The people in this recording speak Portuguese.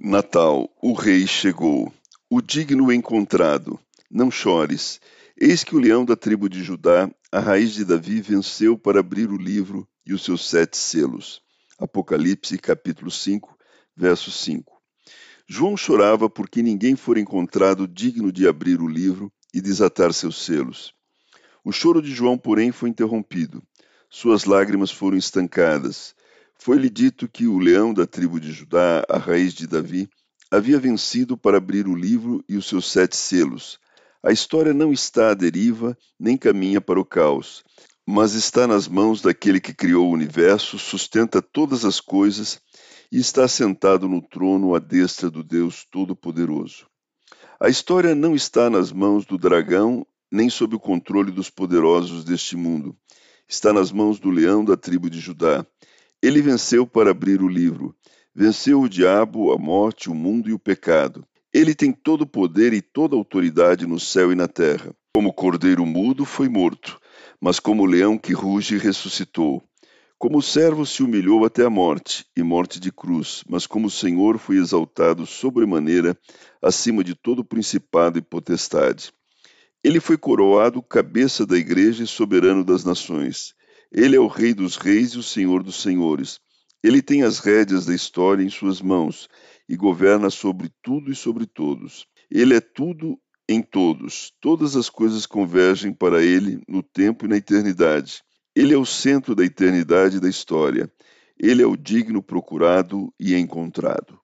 Natal, o rei chegou. O digno encontrado. Não chores. Eis que o leão da tribo de Judá, a raiz de Davi, venceu para abrir o livro e os seus sete selos. Apocalipse, capítulo 5, verso 5. João chorava porque ninguém fora encontrado digno de abrir o livro e desatar seus selos. O choro de João, porém, foi interrompido. Suas lágrimas foram estancadas. Foi-lhe dito que o leão da tribo de Judá, a raiz de Davi, havia vencido para abrir o livro e os seus sete selos. A história não está à deriva, nem caminha para o caos, mas está nas mãos daquele que criou o universo, sustenta todas as coisas e está sentado no trono à destra do Deus Todo-Poderoso. A história não está nas mãos do dragão, nem sob o controle dos poderosos deste mundo. Está nas mãos do leão da tribo de Judá. Ele venceu para abrir o livro. Venceu o diabo, a morte, o mundo e o pecado. Ele tem todo o poder e toda a autoridade no céu e na terra. Como cordeiro mudo foi morto, mas como leão que ruge ressuscitou. Como servo se humilhou até a morte, e morte de cruz, mas como Senhor foi exaltado sobremaneira, acima de todo principado e potestade. Ele foi coroado cabeça da igreja e soberano das nações. Ele é o Rei dos Reis e o Senhor dos Senhores. Ele tem as rédeas da história em suas mãos e governa sobre tudo e sobre todos. Ele é tudo em todos. Todas as coisas convergem para ele no tempo e na eternidade. Ele é o centro da eternidade e da história. Ele é o digno procurado e encontrado.